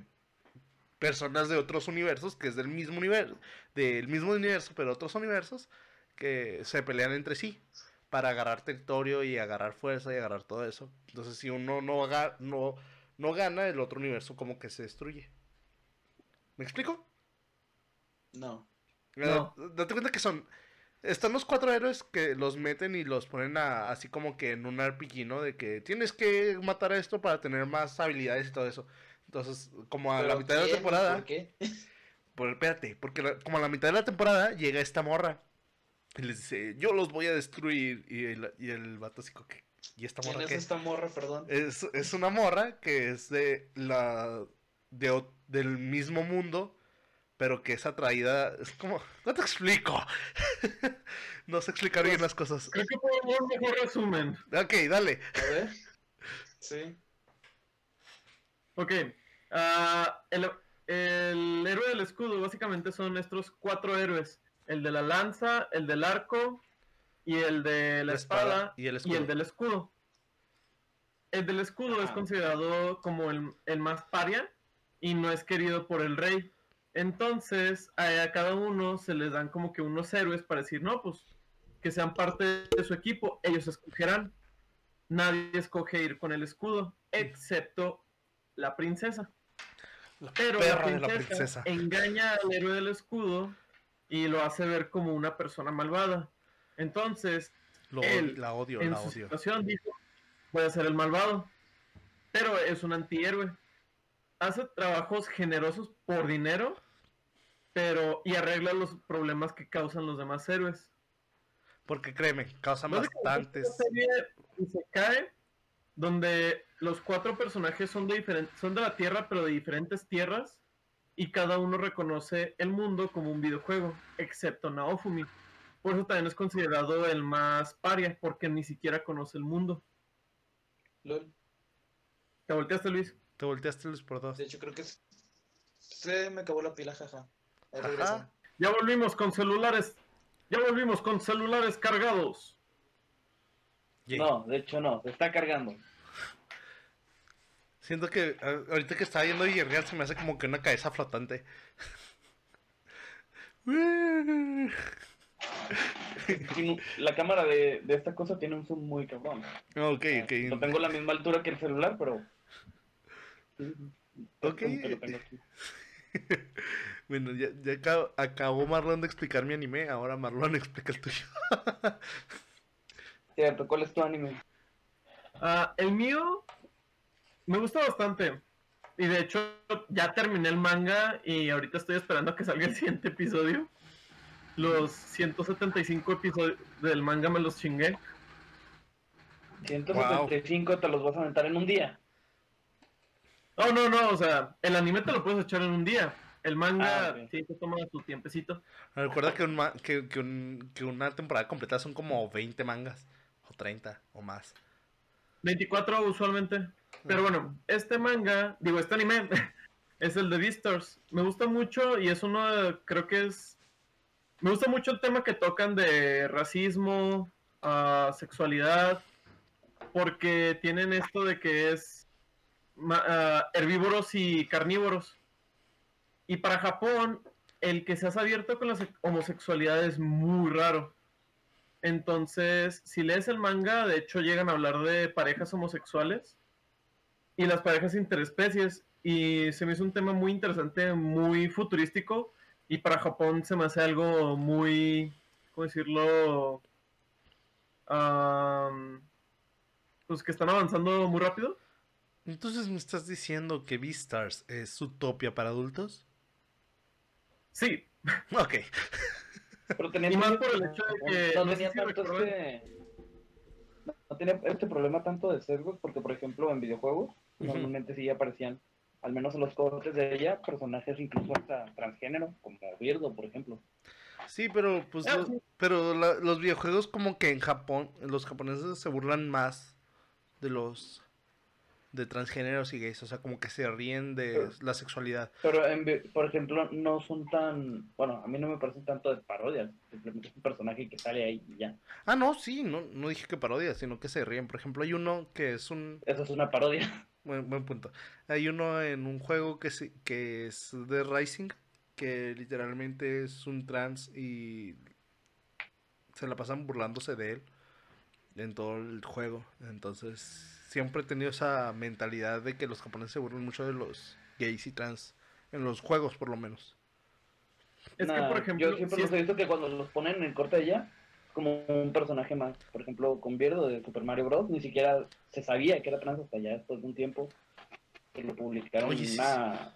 personas de otros universos, que es del mismo universo, del mismo universo, pero otros universos, que se pelean entre sí para agarrar territorio y agarrar fuerza y agarrar todo eso. Entonces si uno no, aga- no, no gana, el otro universo como que se destruye. ¿Me explico? No. No. Date cuenta que son. Están los cuatro héroes que los meten y los ponen a- así como que en un RPG, ¿no? De que tienes que matar a esto para tener más habilidades y todo eso. Entonces, como a la ¿Pero mitad de la temporada. ¿Por qué? Pues espérate, porque la- como a la mitad de la temporada llega esta morra. Y les dice, yo los voy a destruir. Y el, y el vato así como que. ¿Y esta ¿Quién morra es qué? esta morra, perdón? Es, es una morra que es de la de, del mismo mundo, pero que es atraída. Es como. No te explico. no sé explicar bien las cosas. Creo que mejor resumen. Ok, dale. A ver. Sí. Ok. ah, el, el héroe del escudo básicamente son estos cuatro héroes. El de la lanza, el del arco y el de la, La espada espada, y el y escudo. el del escudo. El del escudo es Ajá. considerado como el, el más paria y no es querido por el rey. Entonces a, a cada uno se les dan como que unos héroes para decir, no, pues que sean parte de su equipo. Ellos escogerán. Nadie escoge ir con el escudo, excepto la princesa. La Pero la de la princesa, engaña al héroe del escudo y lo hace ver como una persona malvada. Entonces, Lo- él, la odio, en la su odio. situación dijo, voy a ser el malvado. Pero es un antihéroe. Hace trabajos generosos por dinero, pero y arregla los problemas que causan los demás héroes. Porque créeme, causan bastantes. se cae donde los cuatro personajes son de diferentes, son de la Tierra, pero de diferentes tierras, y cada uno reconoce el mundo como un videojuego, excepto Naofumi. Por eso también es considerado el más paria, porque ni siquiera conoce el mundo. Lol. ¿Te volteaste, Luis? Te volteaste Luis por dos. De hecho, creo que se me acabó la pila, jaja. Ajá. Ya volvimos con celulares. Ya volvimos con celulares cargados. No, de hecho no, se está cargando. Siento que ahorita que estaba viendo Villarreal se me hace como que una cabeza flotante. La cámara de, de esta cosa tiene un zoom muy cabrón. ok, ok. No tengo la misma altura que el celular, pero. Ok. Como que lo tengo aquí. Bueno, ya, ya acab- acabó Marlon de explicar mi anime, ahora Marlon explica el tuyo. Cierto, ¿cuál es tu anime? Ah, el mío me gusta bastante. Y de hecho, ya terminé el manga y ahorita estoy esperando a que salga el siguiente episodio. Los 175 episodios del manga me los chingué. 175 te los vas a aventar en un día. Oh, no, no, o sea, el anime te lo puedes echar en un día. El manga Ah, sí te toma tu tiempecito. Recuerda que, un ma- que, que, un- que una temporada completa son como 20 mangas, o 30, o más. 24 usualmente. Pero bueno, este manga, digo, este anime, es el de Beastars. Me gusta mucho y es uno, de- creo que es... Me gusta mucho el tema que tocan de racismo, ah, sexualidad, porque tienen esto de que es ah, herbívoros y carnívoros. Y para Japón, el que seas abierto con la se- homosexualidad es muy raro. Entonces, si lees el manga, de hecho llegan a hablar de parejas homosexuales y las parejas interespecies. Y se me hizo un tema muy interesante, muy futurístico. Y para Japón se me hace algo muy, ¿cómo decirlo? Am, pues que están avanzando muy rápido. Entonces me estás diciendo que Beastars es Utopia para adultos? Sí, Ok. Pero tenía Y más por el hecho de que, no no tenía si tanto este no tenía este problema tanto de sesgos porque por ejemplo en videojuegos Normalmente sí aparecían al menos en los cortes de ella personajes incluso hasta transgénero como Birdo por ejemplo Sí, pero pues Ah, lo- sí. pero la- los videojuegos como que en Japón, los japoneses se burlan más de los de transgéneros y gays, o sea, como que se ríen de Pero- la sexualidad. pero en por ejemplo no son tan bueno a mí no me parecen tanto de parodias simplemente es un personaje que sale ahí y ya Ah, no, sí, no, no dije que parodia, sino que se ríen. Por ejemplo, hay uno que es un eso es una parodia buen, buen punto. Hay uno en un juego que se- que es de Rising, que literalmente es un trans y se la pasan burlándose de él en todo el juego. Entonces, siempre he tenido esa mentalidad de que los japoneses se burlan mucho de los gays y trans en los juegos, por lo menos. es que por ejemplo, yo siempre si los he visto que cuando los ponen en el corte de ella como un personaje más por ejemplo con Birdo de Super Mario Bros. Ni siquiera se sabía que era trans hasta ya después de un tiempo que lo publicaron Oye, en una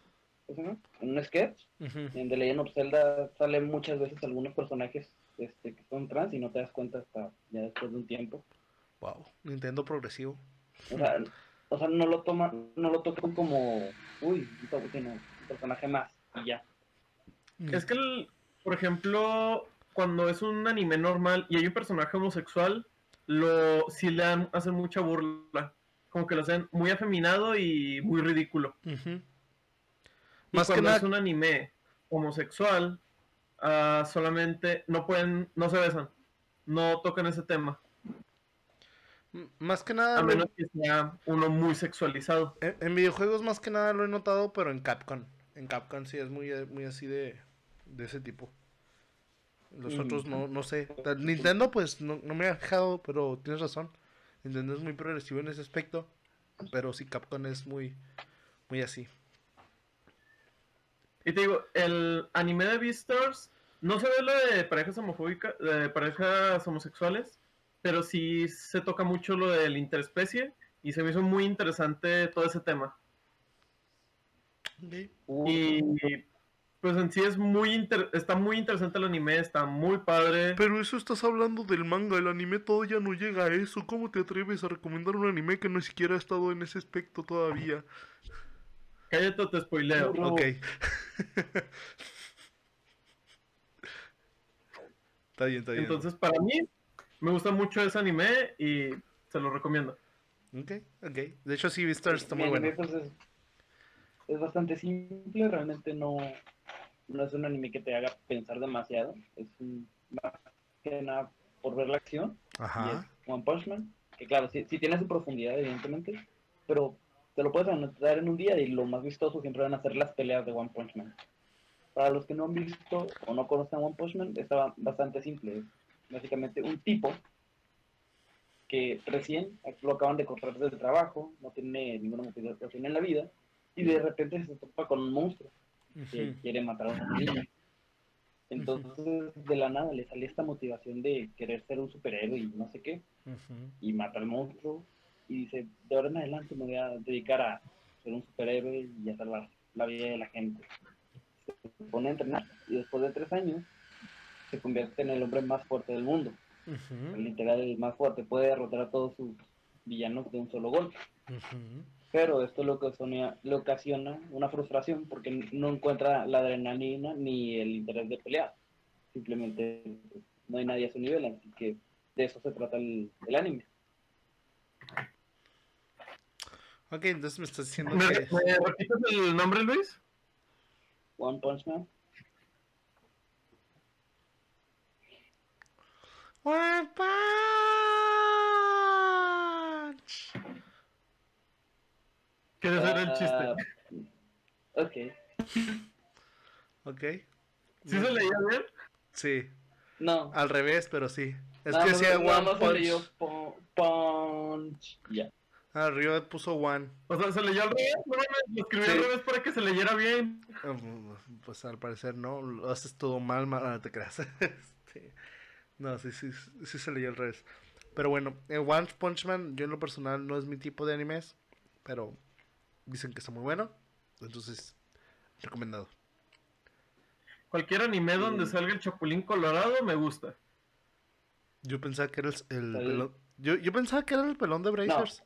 un sketch en The Legend of Zelda salen muchas veces algunos personajes este, que son trans y no te das cuenta hasta ya después de un tiempo. Wow, Nintendo progresivo. o sea, o sea no lo toman no lo tocan como uy un personaje más y ya. Es que, el- por ejemplo, cuando es un anime normal y hay un personaje homosexual, lo sí le hacen mucha burla. Como que lo hacen muy afeminado y muy ridículo. Ujú. Y Más que cuando nada, es un anime homosexual, ah, solamente no pueden, no se besan, no tocan ese tema, más que nada, a lo- menos que sea uno muy sexualizado. En, en videojuegos más que nada lo he notado, pero en Capcom. En Capcom sí es muy, muy así de, de ese tipo. Los Mm. otros no, no sé. Nintendo pues no, no me ha dejado, pero tienes razón. Nintendo es muy progresivo en ese aspecto. Pero sí Capcom es muy, muy así. Y te digo, el anime de Beastars no se ve lo de parejas homofóbicas, de parejas homosexuales, pero sí se toca mucho lo del interespecie y se me hizo muy interesante todo ese tema. Y pues en sí es muy inter- está muy interesante el anime, está muy padre. Pero eso estás hablando del manga, el anime todavía no llega a eso. ¿Cómo te atreves a recomendar un anime que no siquiera ha estado en ese aspecto todavía? Cállate o te spoileo. No. Ok. está bien, está bien. Entonces para mí me gusta mucho ese anime y se lo recomiendo. Ok, ok. De hecho, sí, Beastars está muy bueno. pues, es, es bastante simple, realmente no, no es un anime que te haga pensar demasiado, es un, más que nada por ver la acción, y es. One Punch Man, que claro, sí, sí tiene su profundidad evidentemente, pero te lo puedes anotar en un día y lo más vistoso siempre van a ser las peleas de One Punch Man. Para los que no han visto o no conocen One Punch Man, está ba- bastante simple, es básicamente un tipo que recién lo acaban de cortar del trabajo, no tiene ninguna motivación en la vida, y de repente se topa con un monstruo que quiere matar a una niña. Entonces, de la nada le sale esta motivación de querer ser un superhéroe y no sé qué, Ujú. y mata al monstruo, y dice, de ahora en adelante me voy a dedicar a ser un superhéroe y a salvar la vida de la gente. Se pone a entrenar, y después de tres años, se convierte en el hombre más fuerte del mundo Ujú. literal el más fuerte, puede derrotar a todos sus villanos de un solo golpe. Pero esto le ocasiona, le ocasiona una frustración porque no encuentra la adrenalina ni el interés de pelear. Simplemente no hay nadie a su nivel, así que de eso se trata el, el anime. Ok, entonces me estás diciendo ¿Me, que... me repites el nombre, Luis? One Punch Man. One Punch. ¿Quieres hacer el chiste? Ah, ok. Ok. ¿Sí se leía bien? Sí, No. al revés, pero sí. Es que decía nada One leyó Punch. po- Punch. Ya. Arriba puso One. O sea, se leyó al revés. No, lo escribí Sí. al revés para que se leyera bien. Ah, Pues al parecer no, lo haces todo mal, mal no te creas. Este, no, sí, sí, sí se leyó al revés. Pero bueno, eh, One Punch Man, yo en lo personal no es mi tipo de animes, pero dicen que está muy bueno, entonces recomendado. Cualquier anime donde salga el Chapulín Colorado me gusta. Yo pensaba que era el, el El- pelón, yo, yo pensaba que era el pelón de Brazers.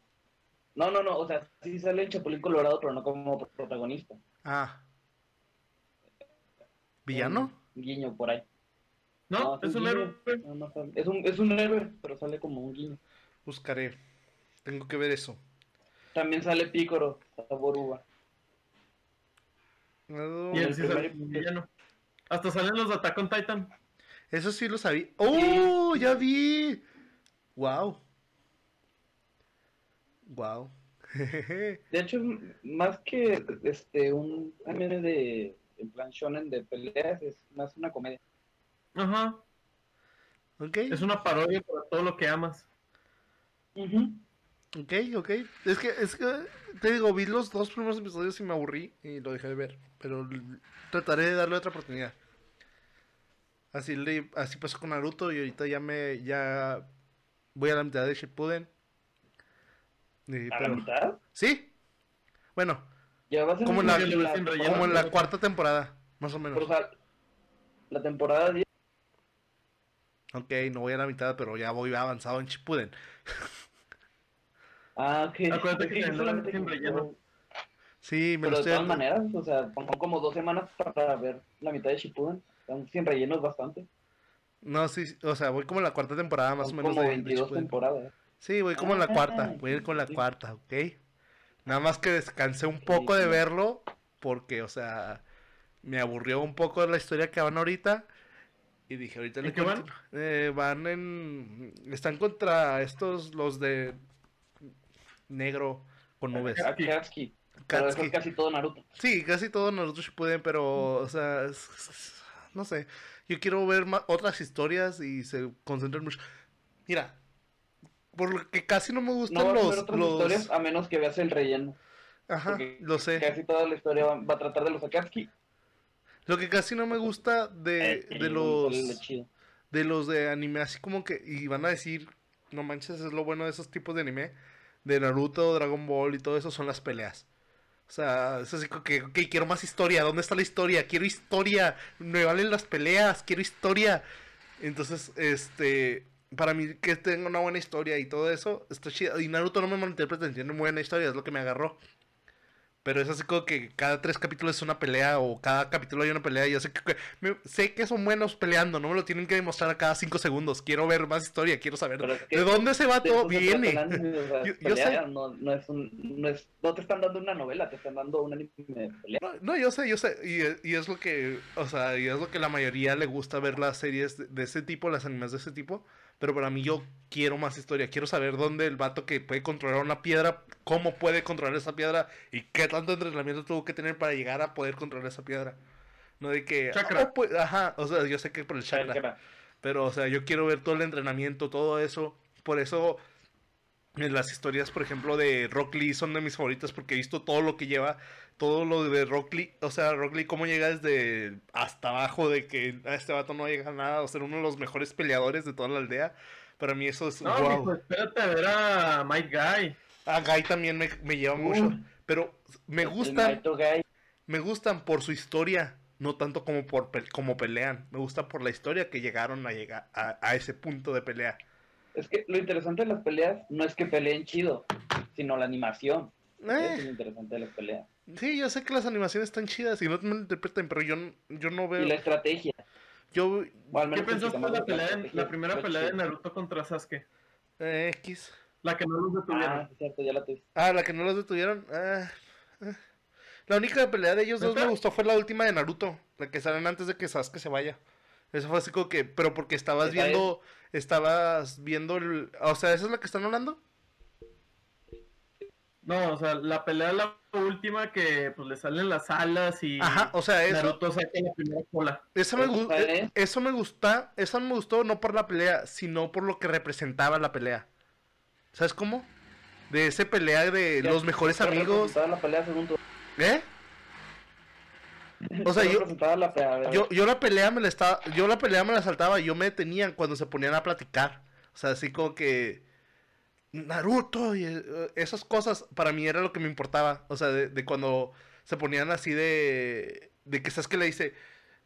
No, no, no. O sea, sí sale el Chapulín Colorado, pero no como protagonista. Ah. ¿Villano? Un guiño por ahí. ¿No? es un héroe. Es un, es un héroe, pero sale como un guiño. Buscaré. Tengo que ver eso. También sale Pícoro, sabor uva. Y el sí sale villano. Hasta salen los de Attack on Titan. Eso sí lo sabía. ¡Oh! ¡Ya vi! ¡Wow! ¡Wow! De hecho, es más que este un anime de en plan shonen de peleas, es más una comedia. Ajá. ok, Es una parodia para todo lo que amas. Ujú. Ok, ok. Es que, es que, te digo, vi los dos primeros episodios y me aburrí y lo dejé de ver. Pero trataré de darle otra oportunidad. Así, le, así pasó con Naruto y ahorita ya me, ya voy a la mitad de Shippuden. Y, ¿A la mitad? ¿Sí? Bueno, Ya va a ser Como la- en la cuarta temporada, más o menos. pero, o sea, la temporada 10 Ok, no voy a la mitad, pero ya voy avanzado en Shippuden. Ah, ok. Acuérdate que solamente sin que- relleno. Sí, me Pero lo de estoy todas maneras, o sea, son como dos semanas para ver la mitad de Shippuden. Están sin rellenos bastante. No, sí, o sea, voy como en la cuarta temporada más Son o menos como de- de 22 Shippuden. temporadas. Sí, voy como en la Ah, cuarta, voy a ir con la sí. cuarta, ¿ok? Nada más que descansé un poco de sí. verlo porque, o sea, me aburrió un poco la historia que van ahorita y dije, ahorita ¿En le qué van? Eh, van en... Están contra estos, los de negro con nubes. Akatsuki. Akatsuki. Pero eso Katsuki. es casi todo Naruto. Sí, casi todos nosotros pueden, pero, o sea, es- es- no sé. Yo quiero ver otras historias y se concentran mucho. Mira, por lo que casi no me No gustan ver los, otras los... historias a menos que veas el relleno. Ajá, porque lo sé. Casi toda la historia va, va a tratar de los Akatsuki. Lo que casi no me gusta de, Eh, de los de los de anime, así como que, y van a decir, no manches, es lo bueno de esos tipos de anime, de Naruto, Dragon Ball y todo eso, son las peleas. O sea, es así que, ok, quiero más historia, ¿dónde está la historia? Quiero historia, me valen las peleas, quiero historia. Entonces, este, para mí que tenga una buena historia y todo eso, está chido. Y Naruto no me malinterpreten, tiene buena historia, es lo que me agarró. Pero es así como que cada tres capítulos es una pelea o cada capítulo hay una pelea. Y yo sé que, me- sé que son buenos peleando, no me lo tienen que demostrar a cada cinco segundos. Quiero ver más historia, quiero saber Pero es que de dónde ese vato viene. Yo- yo sé. No, no, es un, no, es, no te están dando una novela, te están dando un anime de pelea. No, no, yo sé, yo sé. Y, y es lo que, o sea, y es lo que la mayoría le gusta ver las series de, de ese tipo, las animes de ese tipo. Pero para mí yo quiero más historia. Quiero saber dónde el vato que puede controlar una piedra, cómo puede controlar esa piedra y qué tanto entrenamiento tuvo que tener para llegar a poder controlar esa piedra. No de que... Chakra. "Oh, pues", ajá, o sea, yo sé que por el chakra. Chakra. Pero, o sea, yo quiero ver todo el entrenamiento, todo eso. Por eso, las historias, por ejemplo, de Rock Lee son de mis favoritas porque he visto todo lo que lleva, todo lo de Rock Lee. O sea, Rock Lee, cómo llega desde hasta abajo, de que a este vato no llega a nada, o ser uno de los mejores peleadores de toda la aldea. Para mí eso es No, wow. mijo, espérate a ver a Mike Guy. A Guy también me, me lleva Uh. mucho. Pero me gustan, me gustan por su historia, no tanto como por pe- como pelean. Me gusta por la historia que llegaron a llegar a, a ese punto de pelea. Es que lo interesante de las peleas no es que peleen chido, sino la animación. Eso Eh. es lo interesante de las peleas. Sí, yo sé que las animaciones están chidas y no me interpreten, pero yo, yo no Y veo. la estrategia. Yo, ¿Qué de Shikamaru, la, pelea de- estrategia la primera pelea de. Naruto contra Sasuke? eh, X. La que no los detuvieron. Ah, es cierto, ya la tuviste. Ah, la que no los detuvieron. ah, eh. La única pelea de ellos dos me gustó fue la última de Naruto, la que salen antes de que Sasuke se vaya. Eso fue así como que, pero porque estabas Esa viendo, estabas viendo el, o sea, ¿esa es la que están hablando? No, o sea, la pelea es la última que pues le salen las alas y Ajá, o sea, eso, Naruto saca la primera cola. eso me, gu- Eso es. eh, eso me gusta, eso me gustó no por la pelea, sino por lo que representaba la pelea. ¿Sabes cómo? De ese pelea de Ya, los mejores amigos. la pelea según tú. ¿Eh? O sea, yo, la pelea, yo, yo la pelea me la estaba, yo la pelea me la saltaba, yo me detenían cuando se ponían a platicar. O sea, así como que Naruto y eh, esas cosas para mí era lo que me importaba. O sea, de, de cuando se ponían así de de que sabes que le dice,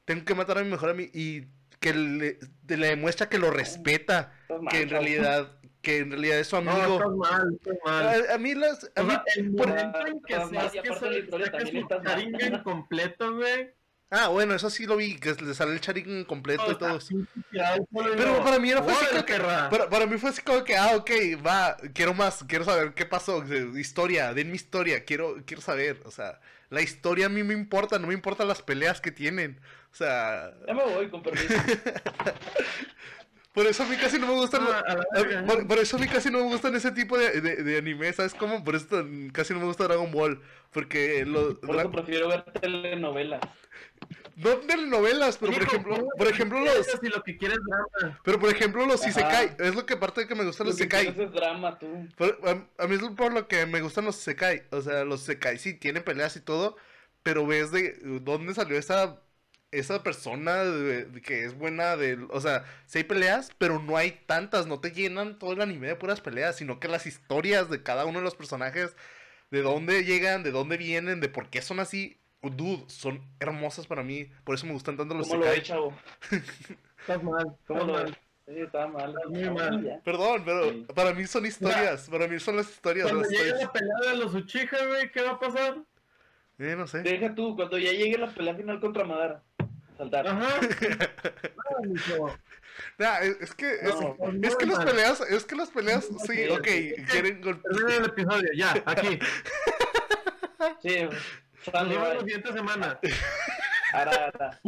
tengo que matar a mi mejor amigo y que le, de- le demuestra que lo respeta, mal, que en realidad que en realidad es su No, estás amigo. mal, estás mal. A, a mí las a O mí sea, el por- momento en que historia saca también su. Sharingan completo, güey. Ah, bueno, eso sí lo vi, que le sale el charín completo y todo. eso. Pero para mí era fue así que, para, para mí fue así como que, ah, ok, va, quiero más, quiero saber qué pasó, historia, den mi historia, quiero, quiero saber, o sea, la historia a mí me importa, no me importan las peleas que tienen, o sea, Ya me voy, con permiso. por eso a mí casi no me gustan, Ah, la por, por eso a mí casi no me gustan ese tipo de, de, de anime, ¿sabes cómo? Por eso casi no me gusta Dragon Ball, porque lo, Por eso prefiero ver telenovelas. no telenovelas, pero por ejemplo, por lo ejemplo los, lo que quieres drama. pero por ejemplo los. Isekai, es lo que aparte de que me gustan Lo los es drama, tú. Por- a, mí es por lo que me gustan los Sekai. O sea, los Sekai sí tienen peleas y todo, pero ves de dónde salió esa, esa persona de- de que es buena de... O sea, sí hay peleas, pero no hay tantas, no te llenan todo el anime de puras peleas, sino que las historias de cada uno de los personajes, de dónde llegan, de dónde vienen, de por qué son así, dude, son hermosas para mí. Por eso me gustan tanto los ¿Cómo lo ves, chavo? Estás mal. ¿Cómo estás lo mal. Sí, está mal. Está muy mal. Perdón, pero Sí. para mí son historias, para mí son las historias. Cuando las llegue historias. la pelea de los Uchiha, güey, ¿qué va a pasar? Eh, no sé. Deja tú, cuando ya llegue la pelea final contra Madara. Saltar. Ajá. Nah, es, es que, es, No, es que las peleas, es que las peleas, sí, Ok. quieren gol- Termina el episodio, ya, aquí. Sí, vemos la siguiente semana. Ara, ara.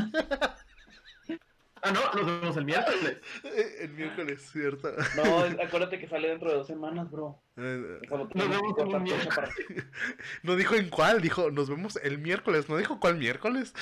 Ah, no, nos vemos el miércoles. Eh, el miércoles, cierto. No, acuérdate que sale dentro de dos semanas, bro. Eh, Nos vemos fecha para- No dijo en cuál, dijo, nos vemos el miércoles, no dijo cuál miércoles.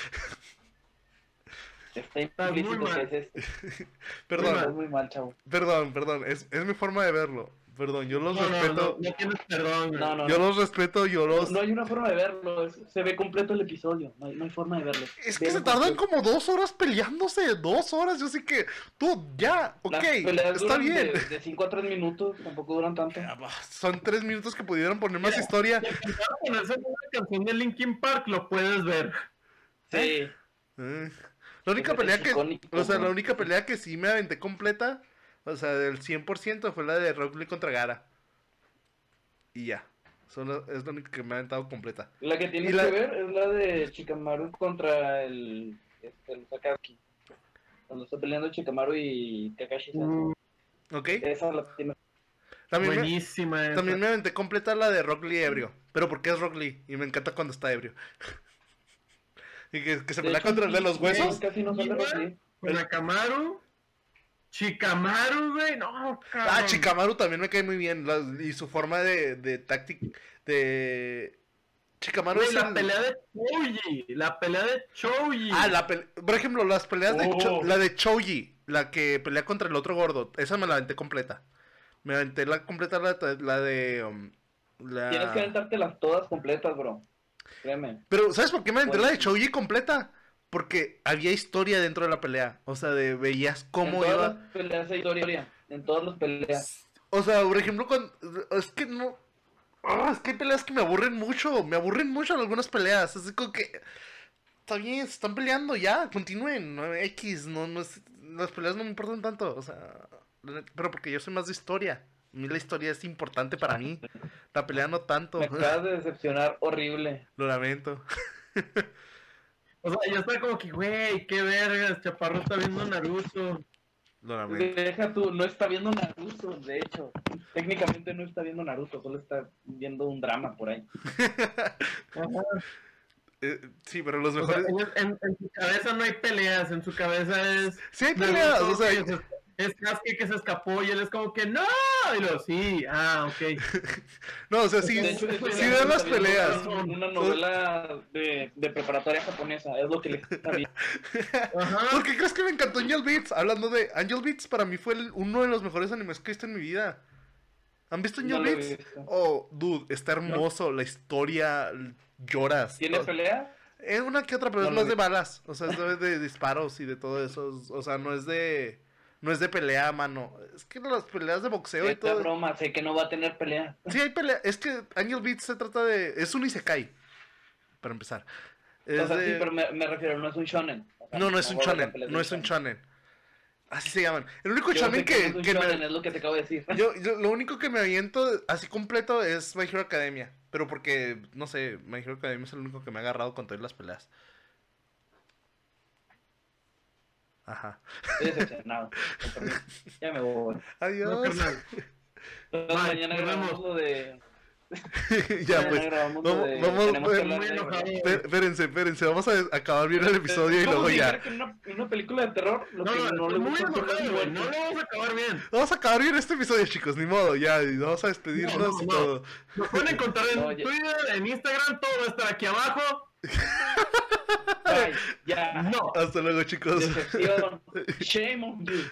Está implícito mal. que es este. Perdón, muy mal, chavo. perdón, perdón, es, es mi forma de verlo. Perdón, yo los No, respeto, no, no tienes perdón. No, no, yo los respeto, yo los... No hay una forma de verlo. se ve completo el episodio. No hay, hay forma de verlo. Es que se tardan completo. como dos horas peleándose, dos horas, yo sé que, tú, ya, ok, está bien. De 5 a 3 minutos, tampoco duran tanto. Son tres minutos que pudieran poner más historia. Si ponerse una canción de Linkin Park, lo puedes ver. Eh, Sí. La única Es pelea que, icónico, o sea, la única pelea que sí me aventé completa, o sea, del 100% fue la de Rock Lee contra Gara. Y ya. Son la- es la única que me ha aventado completa. La que tienes la- que ver es la de Chikamaru contra el, este, el Sakazuki. Cuando está peleando Chikamaru y Kakashi. Mm, ¿Ok? Esa la tienes. También me, buenísima esa. también me aventé completa la de Rock Lee ebrio. Pero porque es Rock Lee. Y me encanta cuando está ebrio. y que, que se pelea contra el de los sí, huesos. Casi no sale. Con Nakamaru. Chikamaru, güey. No, cabrón. Ah, Chikamaru también me cae muy bien. la- y su forma de, de táctica. De. Chikamaru Güey, es la el- pelea de Chouji. La pelea de Chouji. Ah, la pele- Por ejemplo, las peleas de Oh. Cho- la de Choji, la que pelea contra el otro gordo, esa me la aventé completa. Me aventé la completa la, la de um, la... Tienes que aventártelas todas completas, bro. Créeme. Pero ¿sabes por qué me aventé la de. Choji completa? Porque había historia dentro de la pelea, o sea, de veías en cómo todas iba. las peleas hay historia. En todas las peleas. O sea, por ejemplo, cuando... es que no Ah, es que hay peleas que me aburren mucho, me aburren mucho en algunas peleas, así como que está bien, se están peleando ya, continúen, X, no, no es- las peleas no me importan tanto, o sea, pero porque yo soy más de historia, a mí la historia es importante para mí, la pelea no tanto, Me acabas de decepcionar horrible. lo lamento, O sea, yo estaba como que, güey, qué vergas. Chaparro está viendo Naruto. lo lamento. Deja tú, no está viendo Naruto, de hecho. Técnicamente no está viendo Naruto, solo está viendo un drama por ahí. Eh, sí, pero los O sea, mejores... en, su cabeza no hay peleas. En su cabeza es. Sí hay peleas, Naruto o sea, se- es Sasuke que se escapó y él es como que ¡No! Sí, ah, ok. No, o sea, sí, De hecho, sí ven las peleas. Una, una novela de, de preparatoria japonesa, es lo que le. ¿Por qué crees que me encantó Angel Beats? Hablando de Angel Beats, para mí fue el- uno de los mejores animes que he visto en mi vida. ¿Han visto Angel No Beats? visto. Oh, dude, está hermoso, la historia, lloras. ¿Tiene pelea? Es una que otra, pero No es más de balas. O sea, es de, de disparos y de todo eso. O sea, no es de. No es de pelea, mano. Es que las peleas de boxeo y Esta todo. broma, sé que no va a tener pelea. Sí, hay pelea. Es que Angel Beats se trata de. Es un Isekai. Para empezar. Es o sea, de- sí, pero me, me refiero, no es un shonen. O sea, No, no es un shonen. No es un shonen. Así se llaman. El único Yo shonen que me- es lo que te acabo de decir. yo, yo- lo único que me aviento así completo es My Hero Academia. Pero porque, no sé, My Hero Academia es el único que me ha agarrado con todas las peleas. Ajá. Estoy decepcionado. Ya me voy. No, Adiós. carnal. Entonces, Bye, mañana grabamos vemos. lo de. ya, pues. vamos- de- vamos- tenemos que eh, hablar muy de- enojado. Espé- Espérense, espérense. Vamos a acabar bien el episodio y ¿Cómo luego ya. que una, una película de terror, lo No, que no, no, muy enojado, güey. No lo vamos a acabar bien. Vamos a acabar bien este episodio, chicos. Ni modo, ya. y Vamos a despedirnos No, no, y no. todo. Nos pueden encontrar en No, Twitter, en Instagram, todo va a estar aquí abajo. Ya. No. Hasta luego, chicos. Decepción. Shame on you.